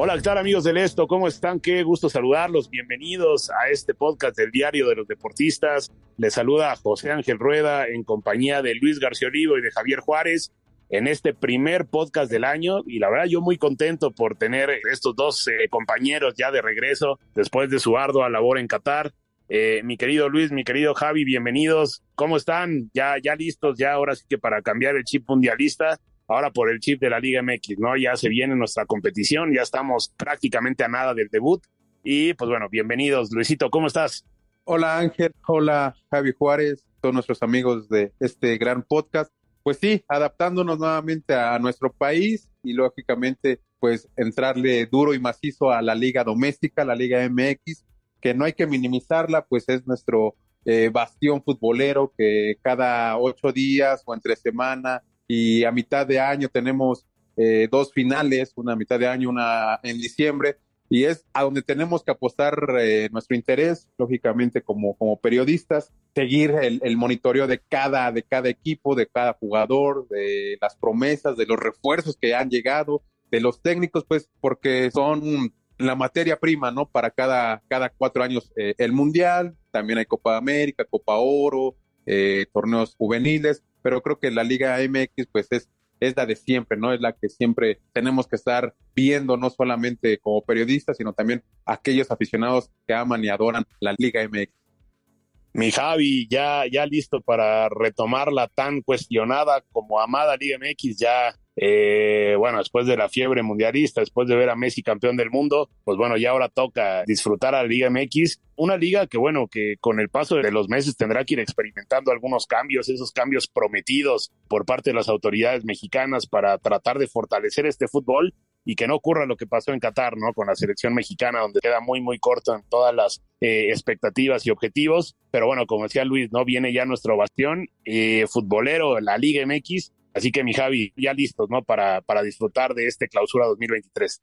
Hola, ¿qué tal amigos del Esto? ¿Cómo están? Qué gusto saludarlos. Bienvenidos a este podcast del Diario de los Deportistas. Les saluda José Ángel Rueda en compañía de Luis García Olivo y de Javier Juárez en este primer podcast del año y la verdad yo muy contento por tener estos dos eh, compañeros ya de regreso después de su ardua labor en Qatar. Eh, mi querido Luis, mi querido Javi, bienvenidos. ¿Cómo están? Ya, ya listos, ya ahora sí que para cambiar el chip mundialista ahora por el chip de la Liga MX, ¿no? Ya se viene nuestra competición, ya estamos prácticamente a nada del debut. Y pues bueno, bienvenidos. Luisito, ¿cómo estás? Hola Ángel, hola Javi Juárez, todos nuestros amigos de este gran podcast. Pues sí, adaptándonos nuevamente a nuestro país y lógicamente pues entrarle duro y macizo a la liga doméstica, la Liga MX, que no hay que minimizarla, pues es nuestro eh, bastión futbolero que cada ocho días o entre semana y a mitad de año tenemos eh, dos finales, una a mitad de año, una en diciembre, y es a donde tenemos que apostar eh, nuestro interés, lógicamente como, como periodistas, seguir el, el, monitoreo de cada, de cada equipo, de cada jugador, de las promesas, de los refuerzos que han llegado, de los técnicos, pues porque son la materia prima, ¿no? Para cada, cada cuatro años eh, el Mundial, también hay Copa América, Copa Oro, torneos juveniles, pero creo que la Liga MX pues es, es la de siempre, ¿no? Es la que siempre tenemos que estar viendo, no solamente como periodistas, sino también aquellos aficionados que aman y adoran la Liga MX. Mi Javi, ya, ya listo para retomar la tan cuestionada como amada Liga MX, ya eh, bueno, después de la fiebre mundialista, después de ver a Messi campeón del mundo, pues bueno, ya ahora toca disfrutar a la Liga MX, una liga que bueno, que con el paso de los meses tendrá que ir experimentando algunos cambios, esos cambios prometidos por parte de las autoridades mexicanas para tratar de fortalecer este fútbol y que no ocurra lo que pasó en Qatar, ¿no? Con la selección mexicana, donde queda muy, muy corto en todas las eh, expectativas y objetivos. Pero bueno, como decía Luis, ¿no? Viene ya nuestro bastión eh, futbolero, la Liga MX, Así que mi Javi, ya listos, ¿no? Para, para disfrutar de este clausura 2023.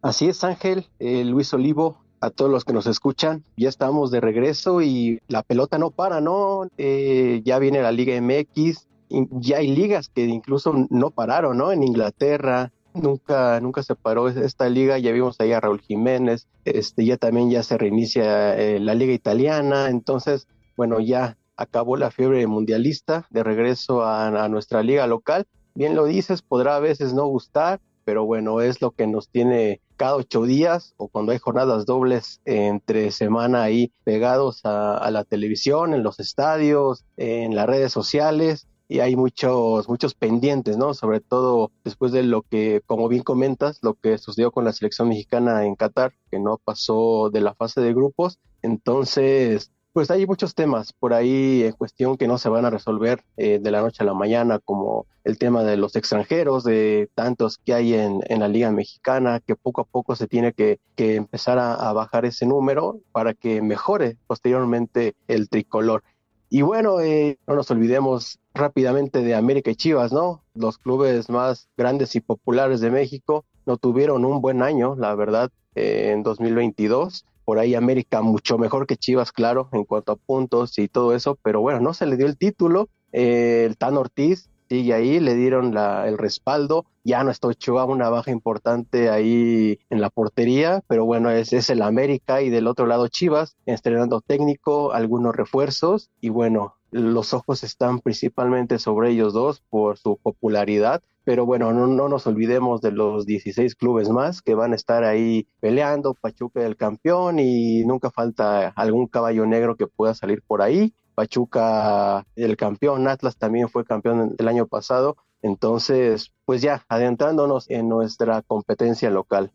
Así es, Ángel, eh, Luis Olivo, a todos los que nos escuchan, ya estamos de regreso y la pelota no para, ¿no? Eh, ya viene la Liga MX, ya hay ligas que incluso no pararon, ¿no? En Inglaterra, nunca, nunca se paró esta liga, ya vimos ahí a Raúl Jiménez, este, ya también ya se reinicia eh, la liga italiana, entonces, bueno, ya acabó la fiebre mundialista, de regreso a, nuestra liga local. Bien lo dices, podrá a veces no gustar, pero bueno, es lo que nos tiene cada ocho días o cuando hay jornadas dobles entre semana ahí pegados a, la televisión, en los estadios, en las redes sociales y hay muchos, muchos pendientes, ¿no? Sobre todo después de lo que, como bien comentas, lo que sucedió con la selección mexicana en Qatar, que no pasó de la fase de grupos. Entonces, pues hay muchos temas por ahí en cuestión que no se van a resolver eh, de la noche a la mañana, como el tema de los extranjeros, de tantos que hay en, la Liga Mexicana, que poco a poco se tiene que, empezar a, bajar ese número para que mejore posteriormente el tricolor. Y bueno, eh, no nos olvidemos rápidamente de América y Chivas, ¿no? Los clubes más grandes y populares de México no tuvieron un buen año, la verdad, eh, en 2022 por ahí América mucho mejor que Chivas, claro, en cuanto a puntos y todo eso, pero bueno, no se le dio el título. Eh, el Tan Ortiz sigue ahí, le dieron la, el respaldo. Ya no está Ochoa, una baja importante ahí en la portería, pero bueno, es, es el América y del otro lado Chivas, estrenando técnico, algunos refuerzos y bueno, los ojos están principalmente sobre ellos dos por su popularidad, pero bueno, no, no, nos olvidemos de los 16 clubes más que van a estar ahí peleando, Pachuca el campeón y nunca falta algún caballo negro que pueda salir por ahí. Pachuca el campeón, Atlas también fue campeón el año pasado, entonces pues ya adentrándonos en nuestra competencia local.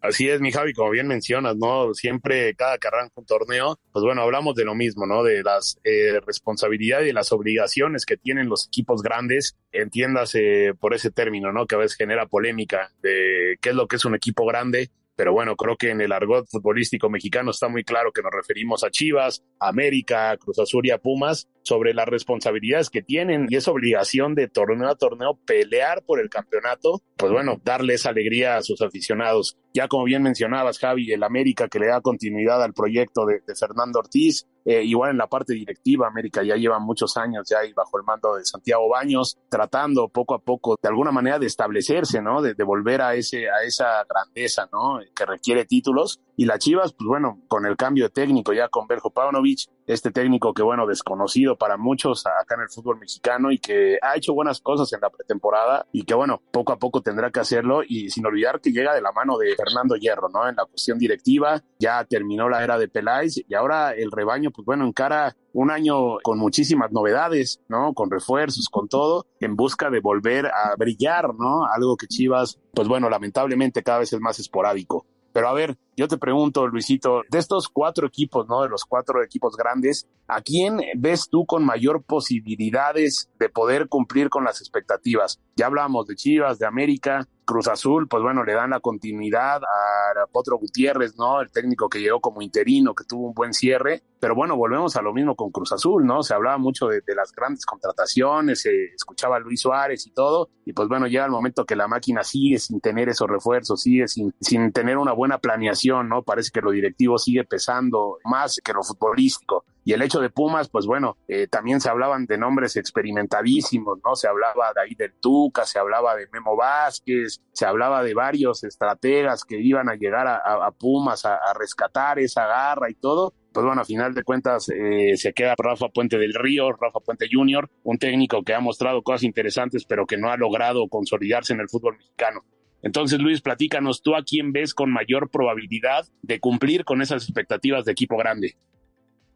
Así es, mi Javi, como bien mencionas, ¿no? Siempre cada que arranca un torneo, pues bueno, hablamos de lo mismo, ¿no? De las eh, responsabilidades y las obligaciones que tienen los equipos grandes, entiéndase por ese término, ¿no? Que a veces genera polémica de qué es lo que es un equipo grande pero bueno, creo que en el argot futbolístico mexicano está muy claro que nos referimos a Chivas, América, Cruz Azul y a Pumas sobre las responsabilidades que tienen y esa obligación de torneo a torneo pelear por el campeonato, pues bueno, darles alegría a sus aficionados. Ya como bien mencionabas, Javi, el América que le da continuidad al proyecto de, Fernando Ortiz, eh, igual en la parte directiva, América ya lleva muchos años ya ahí bajo el mando de Santiago Baños, tratando poco a poco de alguna manera de establecerse, ¿no? De, de volver a ese, a esa grandeza, ¿no? Que requiere títulos y las Chivas, pues bueno, con el cambio de técnico ya con Berjo Paunovic, este técnico que bueno, desconocido para muchos acá en el fútbol mexicano y que ha hecho buenas cosas en la pretemporada y que bueno, poco a poco tendrá que hacerlo y sin olvidar que llega de la mano de Fernando Hierro, ¿no? En la cuestión directiva, ya terminó la era de Peláez y ahora el rebaño, pues bueno, encara un año con muchísimas novedades, ¿no? Con refuerzos, con todo, en busca de volver a brillar, ¿no? Algo que Chivas, pues bueno, lamentablemente cada vez es más esporádico. Pero a ver, yo te pregunto, Luisito, de estos cuatro equipos, ¿no? De los cuatro equipos grandes, ¿a quién ves tú con mayor posibilidades de poder cumplir con las expectativas? Ya hablamos de Chivas, de América, Cruz Azul, pues bueno, le dan la continuidad a Potro Gutiérrez, ¿no? El técnico que llegó como interino, que tuvo un buen cierre. Pero bueno, volvemos a lo mismo con Cruz Azul, ¿no? Se hablaba mucho de, las grandes contrataciones, se escuchaba a Luis Suárez y todo. Y pues bueno, llega el momento que la máquina sigue sin tener esos refuerzos, sigue sin, sin tener una buena planeación, ¿no? Parece que lo directivo sigue pesando más que lo futbolístico. Y el hecho de Pumas, pues bueno, eh, también se hablaban de nombres experimentadísimos, ¿no? Se hablaba de ahí del Tuca, se hablaba de Memo Vázquez, se hablaba de varios estrategas que iban a llegar a, Pumas a, rescatar esa garra y todo. Pues bueno, a final de cuentas eh, se queda Rafa Puente del Río, Rafa Puente Jr., un técnico que ha mostrado cosas interesantes, pero que no ha logrado consolidarse en el fútbol mexicano. Entonces, Luis, platícanos, ¿tú a quién ves con mayor probabilidad de cumplir con esas expectativas de equipo grande?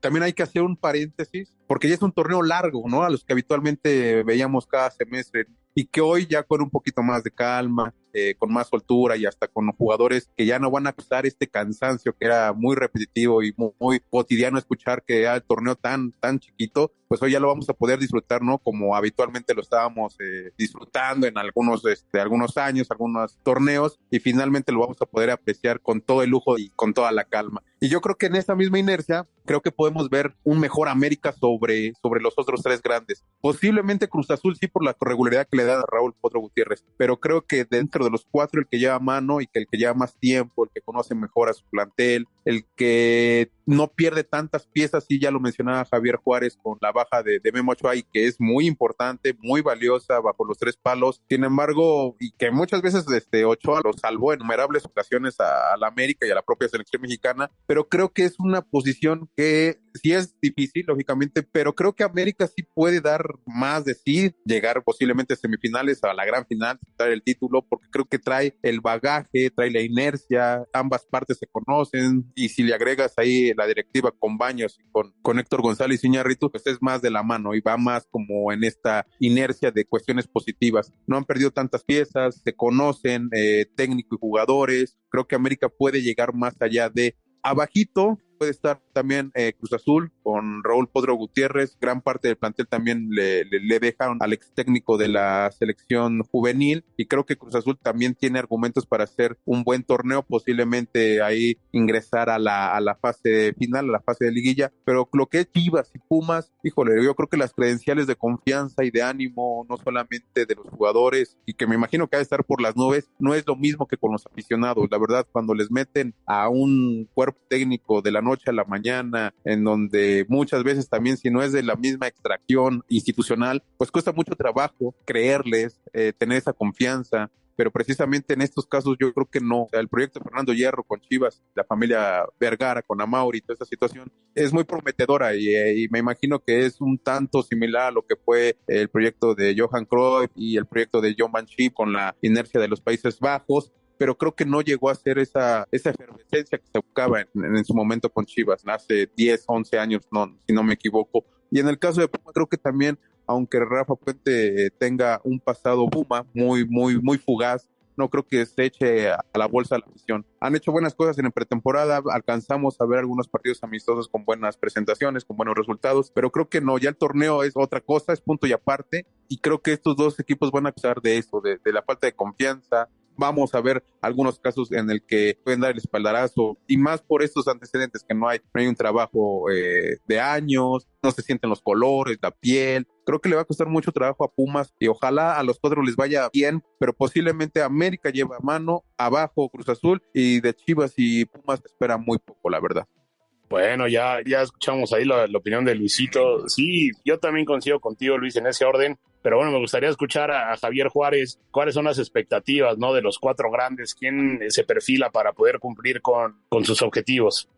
También hay que hacer un paréntesis, porque ya es un torneo largo, ¿no? A los que habitualmente veíamos cada semestre y que hoy ya con un poquito más de calma, eh, con más soltura y hasta con jugadores que ya no van a pasar este cansancio que era muy repetitivo y muy, cotidiano escuchar que era el torneo tan, tan chiquito, pues hoy ya lo vamos a poder disfrutar, ¿no? Como habitualmente lo estábamos eh, disfrutando en algunos, este, algunos años, algunos torneos, y finalmente lo vamos a poder apreciar con todo el lujo y con toda la calma. Y yo creo que en esa misma inercia, creo que podemos ver un mejor América sobre, sobre los otros tres grandes. Posiblemente Cruz Azul sí por la regularidad que le a Raúl Potro Gutiérrez, pero creo que dentro de los cuatro el que lleva mano y que el que lleva más tiempo, el que conoce mejor a su plantel, el que no pierde tantas piezas, y ya lo mencionaba Javier Juárez con la baja de, de Memo Ochoa y que es muy importante, muy valiosa bajo los tres palos. Sin embargo, y que muchas veces este Ochoa lo salvó en innumerables ocasiones a, la América y a la propia selección mexicana, pero creo que es una posición que sí es difícil, lógicamente, pero creo que América sí puede dar más de sí, llegar posiblemente a semifinales, a la gran final, dar el título, porque creo que trae el bagaje, trae la inercia, ambas partes se conocen, y si le agregas ahí la directiva con Baños y con, con Héctor González Iñárritu, pues es más de la mano y va más como en esta inercia de cuestiones positivas. No han perdido tantas piezas, se conocen eh, técnico y jugadores, creo que América puede llegar más allá de abajito puede estar también eh, Cruz Azul con Raúl Podro Gutiérrez. Gran parte del plantel también le, le, dejaron al ex técnico de la selección juvenil y creo que Cruz Azul también tiene argumentos para hacer un buen torneo, posiblemente ahí ingresar a la, a la fase final, a la fase de liguilla. Pero lo que es Chivas y Pumas, híjole, yo creo que las credenciales de confianza y de ánimo, no solamente de los jugadores y que me imagino que ha de estar por las nubes, no es lo mismo que con los aficionados. La verdad, cuando les meten a un cuerpo técnico de la noche a la mañana, en donde muchas veces también si no es de la misma extracción institucional, pues cuesta mucho trabajo creerles, eh, tener esa confianza, pero precisamente en estos casos yo creo que no. el proyecto de Fernando Hierro con Chivas, la familia Vergara con Amauri, toda esta situación es muy prometedora y, eh, y, me imagino que es un tanto similar a lo que fue el proyecto de Johan Cruyff y el proyecto de John Van Schip con la inercia de los Países Bajos pero creo que no llegó a ser esa, esa efervescencia que se buscaba en, en, su momento con Chivas, hace 10, 11 años, no, si no me equivoco. Y en el caso de Puma, creo que también, aunque Rafa Puente tenga un pasado Puma muy, muy, muy fugaz, no creo que se eche a la bolsa la afición. Han hecho buenas cosas en pretemporada, alcanzamos a ver algunos partidos amistosos con buenas presentaciones, con buenos resultados, pero creo que no, ya el torneo es otra cosa, es punto y aparte, y creo que estos dos equipos van a acusar de eso, de, de la falta de confianza, vamos a ver algunos casos en el que pueden dar el espaldarazo y más por estos antecedentes que no hay, no hay un trabajo eh, de años, no se sienten los colores, la piel. Creo que le va a costar mucho trabajo a Pumas y ojalá a los cuatro les vaya bien, pero posiblemente América lleva mano, abajo Cruz Azul y de Chivas y Pumas espera muy poco, la verdad. Bueno, ya, ya escuchamos ahí la, opinión de Luisito. Sí, yo también coincido contigo, Luis, en ese orden. Pero bueno, me gustaría escuchar a, a Javier Juárez. ¿Cuáles son las expectativas ¿no? de los cuatro grandes? ¿Quién se perfila para poder cumplir con, con sus objetivos?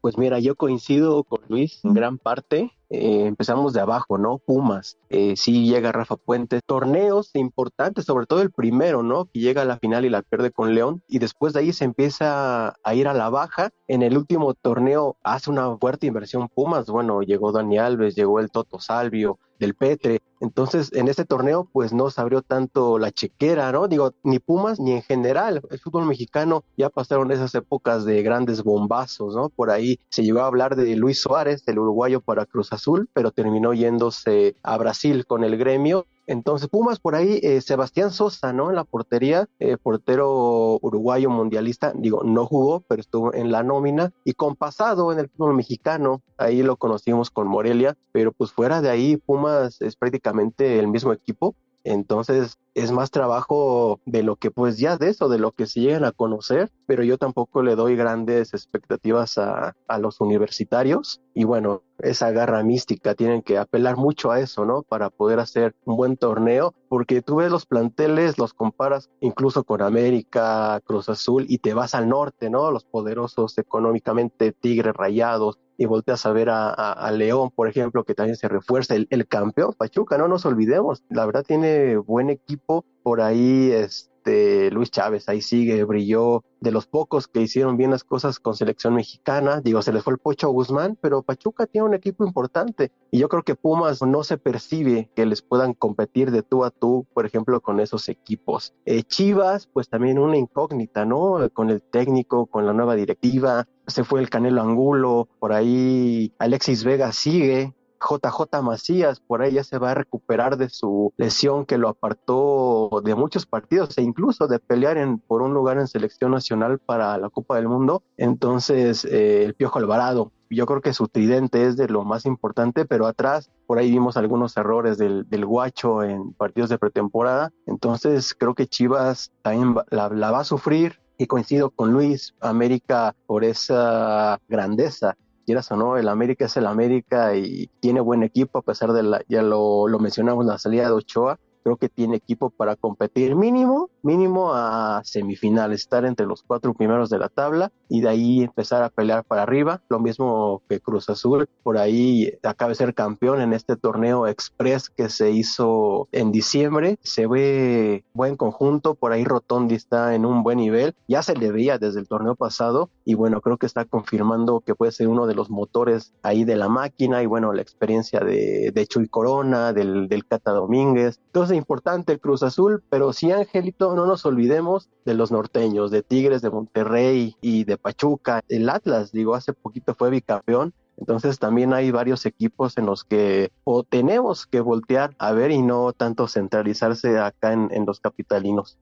Pues mira, yo coincido con Luis en gran parte. Eh, empezamos de abajo, ¿no? Pumas, eh, sí llega Rafa Puente, torneos importantes, sobre todo el primero, ¿no? Que llega a la final y la pierde con León, y después de ahí se empieza a ir a la baja. En el último torneo hace una fuerte inversión Pumas, bueno, llegó Dani Alves, llegó el Toto Salvio, del Petre. Entonces, en este torneo, pues no se abrió tanto la chequera, ¿no? Digo, ni Pumas ni en general. El fútbol mexicano ya pasaron esas épocas de grandes bombazos, ¿no? Por ahí se llegó a hablar de Luis Suárez, el uruguayo para Cruz Azul, pero terminó yéndose a Brasil con el gremio entonces, Pumas por ahí, eh, Sebastián Sosa, ¿no? En la portería, eh, portero uruguayo mundialista, digo, no jugó, pero estuvo en la nómina y con pasado en el fútbol mexicano, ahí lo conocimos con Morelia, pero pues fuera de ahí, Pumas es prácticamente el mismo equipo. Entonces es más trabajo de lo que pues ya de eso, de lo que se llegan a conocer, pero yo tampoco le doy grandes expectativas a, a los universitarios y bueno, esa garra mística tienen que apelar mucho a eso, ¿no? Para poder hacer un buen torneo, porque tú ves los planteles, los comparas incluso con América, Cruz Azul y te vas al norte, ¿no? Los poderosos económicamente, Tigres Rayados, y volteas a ver a, a, a, León, por ejemplo, que también se refuerza, el, el, campeón Pachuca, no nos olvidemos, la verdad tiene buen equipo, por ahí este Luis Chávez, ahí sigue, brilló, de los pocos que hicieron bien las cosas con selección mexicana, digo, se les fue el Pocho Guzmán, pero Pachuca tiene un equipo importante y yo creo que Pumas no se percibe que les puedan competir de tú a tú, por ejemplo, con esos equipos. Eh, Chivas, pues también una incógnita, ¿no? Con el técnico, con la nueva directiva, se fue el Canelo Angulo, por ahí Alexis Vega sigue, JJ Macías por ahí ya se va a recuperar de su lesión que lo apartó de muchos partidos e incluso de pelear en, por un lugar en selección nacional para la Copa del Mundo. Entonces, eh, el Piojo Alvarado, yo creo que su tridente es de lo más importante, pero atrás por ahí vimos algunos errores del, del guacho en partidos de pretemporada. Entonces, creo que Chivas también la, la va a sufrir y coincido con Luis, América por esa grandeza quieras o no, el América es el América y tiene buen equipo a pesar de la, ya lo, lo mencionamos, la salida de Ochoa, creo que tiene equipo para competir mínimo, mínimo a semifinales, estar entre los cuatro primeros de la tabla y de ahí empezar a pelear para arriba. Lo mismo que Cruz Azul, por ahí acaba de ser campeón en este torneo express que se hizo en diciembre. Se ve buen conjunto, por ahí Rotondi está en un buen nivel, ya se le veía desde el torneo pasado y bueno, creo que está confirmando que puede ser uno de los motores ahí de la máquina y bueno, la experiencia de, de Chuy Corona, del, del Cata Domínguez. Entonces, importante el Cruz Azul, pero sí, Angelito, no nos olvidemos de los norteños, de Tigres, de Monterrey y de Pachuca. El Atlas, digo, hace poquito fue bicampeón. Entonces también hay varios equipos en los que o tenemos que voltear a ver y no tanto centralizarse acá en, en los capitalinos.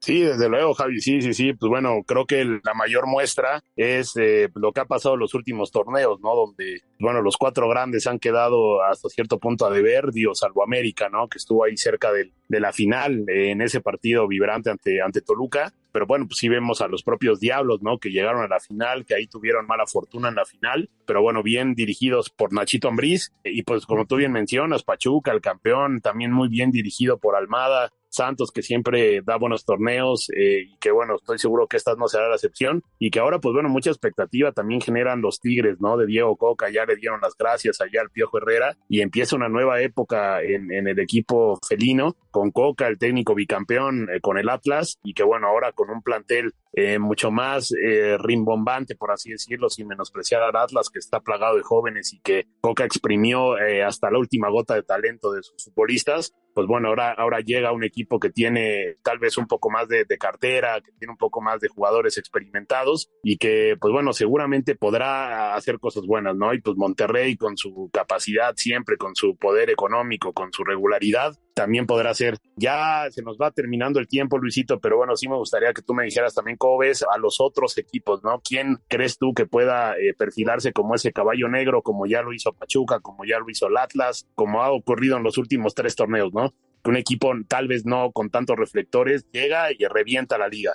Sí, desde luego, Javi, sí, sí, sí. Pues bueno, creo que la mayor muestra es eh, lo que ha pasado en los últimos torneos, ¿no? Donde, bueno, los cuatro grandes han quedado hasta cierto punto a deber, digo, salvo América, ¿no? Que estuvo ahí cerca de la final eh, en ese partido vibrante ante, ante Toluca. Pero bueno, pues sí vemos a los propios Diablos, ¿no? Que llegaron a la final, que ahí tuvieron mala fortuna en la final, pero bueno, bien dirigidos por Nachito Ambriz. Y pues como tú bien mencionas, Pachuca, el campeón, también muy bien dirigido por Almada, Santos que siempre da buenos torneos eh, y que bueno, estoy seguro que esta no será la excepción y que ahora pues bueno, mucha expectativa también generan los Tigres, ¿no? De Diego Coca, ya le dieron las gracias allá al Piojo Herrera y empieza una nueva época en, el equipo felino con Coca, el técnico bicampeón eh, con el Atlas y que bueno, ahora con un plantel eh, mucho más eh, rimbombante, por así decirlo, sin menospreciar al Atlas, que está plagado de jóvenes y que Coca exprimió eh, hasta la última gota de talento de sus futbolistas, pues bueno, ahora, ahora llega un equipo que tiene tal vez un poco más de, de, cartera, que tiene un poco más de jugadores experimentados y que, pues bueno, seguramente podrá hacer cosas buenas, ¿no? Y pues Monterrey con su capacidad siempre, con su poder económico, con su regularidad, también podrá ser. Ya se nos va terminando el tiempo, Luisito, pero bueno, sí me gustaría que tú me dijeras también cómo ves a los otros equipos, ¿no? ¿Quién crees tú que pueda eh, perfilarse como ese caballo negro, como ya lo hizo Pachuca, como ya lo hizo el Atlas, como ha ocurrido en los últimos tres torneos, ¿no? Que un equipo tal vez no con tantos reflectores llega y revienta la liga.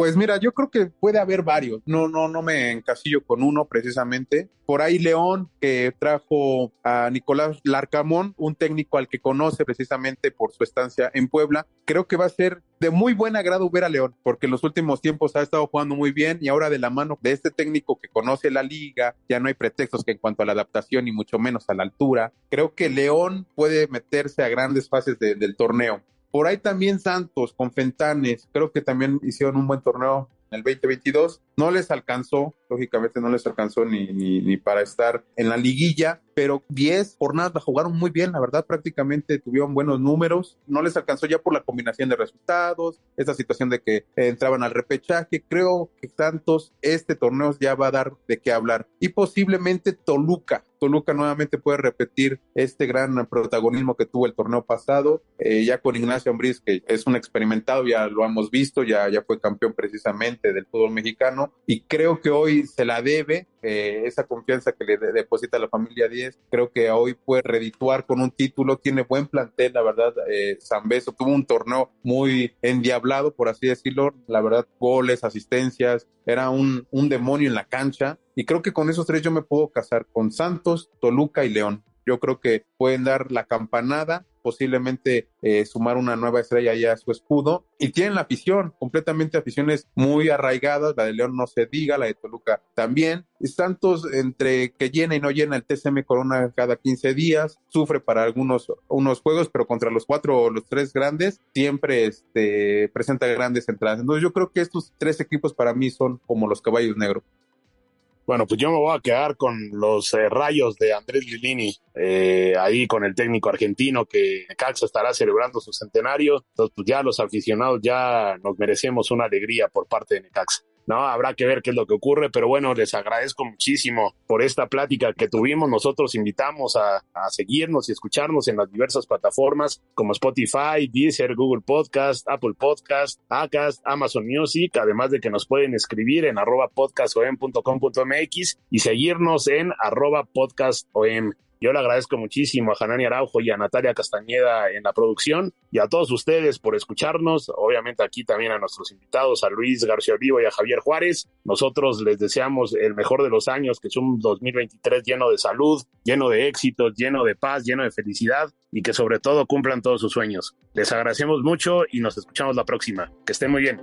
Pues mira, yo creo que puede haber varios. No, no, no me encasillo con uno precisamente. Por ahí León, que trajo a Nicolás Larcamón, un técnico al que conoce precisamente por su estancia en Puebla. Creo que va a ser de muy buen agrado ver a León, porque en los últimos tiempos ha estado jugando muy bien y ahora de la mano de este técnico que conoce la liga, ya no hay pretextos que en cuanto a la adaptación y mucho menos a la altura. Creo que León puede meterse a grandes fases de, del torneo. Por ahí también Santos con Fentanes, creo que también hicieron un buen torneo en el 2022. No les alcanzó, lógicamente no les alcanzó ni, ni, ni para estar en la liguilla, pero 10 jornadas la jugaron muy bien, la verdad prácticamente tuvieron buenos números, no les alcanzó ya por la combinación de resultados, esta situación de que entraban al repechaje, creo que Santos este torneo ya va a dar de qué hablar y posiblemente Toluca, Toluca nuevamente puede repetir este gran protagonismo que tuvo el torneo pasado, eh, ya con Ignacio Ambriz, que es un experimentado, ya lo hemos visto, ya, ya fue campeón precisamente del fútbol mexicano, y creo que hoy se la debe eh, esa confianza que le de deposita la familia 10, creo que hoy puede redituar con un título, tiene buen plantel, la verdad, eh, tuvo un torneo muy endiablado, por así decirlo, la verdad, goles, asistencias, era un, un demonio en la cancha, y creo que con esos tres yo me puedo casar con Santos, Toluca y León. Yo creo que pueden dar la campanada, posiblemente eh, sumar una nueva estrella ya a su escudo. Y tienen la afición, completamente aficiones muy arraigadas. La de León no se diga, la de Toluca también. Santos, entre que llena y no llena el TCM Corona cada 15 días, sufre para algunos unos juegos, pero contra los cuatro o los tres grandes, siempre este, presenta grandes entradas. Entonces, yo creo que estos tres equipos para mí son como los caballos negros. Bueno, pues yo me voy a quedar con los eh, rayos de Andrés Lilini, eh, ahí con el técnico argentino que Caxa estará celebrando su centenario. Entonces, pues ya los aficionados ya nos merecemos una alegría por parte de Necaxa. ¿No? Habrá que ver qué es lo que ocurre, pero bueno, les agradezco muchísimo por esta plática que tuvimos. Nosotros invitamos a, seguirnos y escucharnos en las diversas plataformas como Spotify, Deezer, Google Podcast, Apple Podcast, Acast, Amazon Music, además de que nos pueden escribir en arroba podcastom.com.mx y seguirnos en arroba podcastom. Yo le agradezco muchísimo a Janani Araujo y a Natalia Castañeda en la producción y a todos ustedes por escucharnos. Obviamente aquí también a nuestros invitados, a Luis García Olivo y a Javier Juárez. Nosotros les deseamos el mejor de los años, que es un 2023 lleno de salud, lleno de éxitos, lleno de paz, lleno de felicidad y que sobre todo cumplan todos sus sueños. Les agradecemos mucho y nos escuchamos la próxima. Que estén muy bien.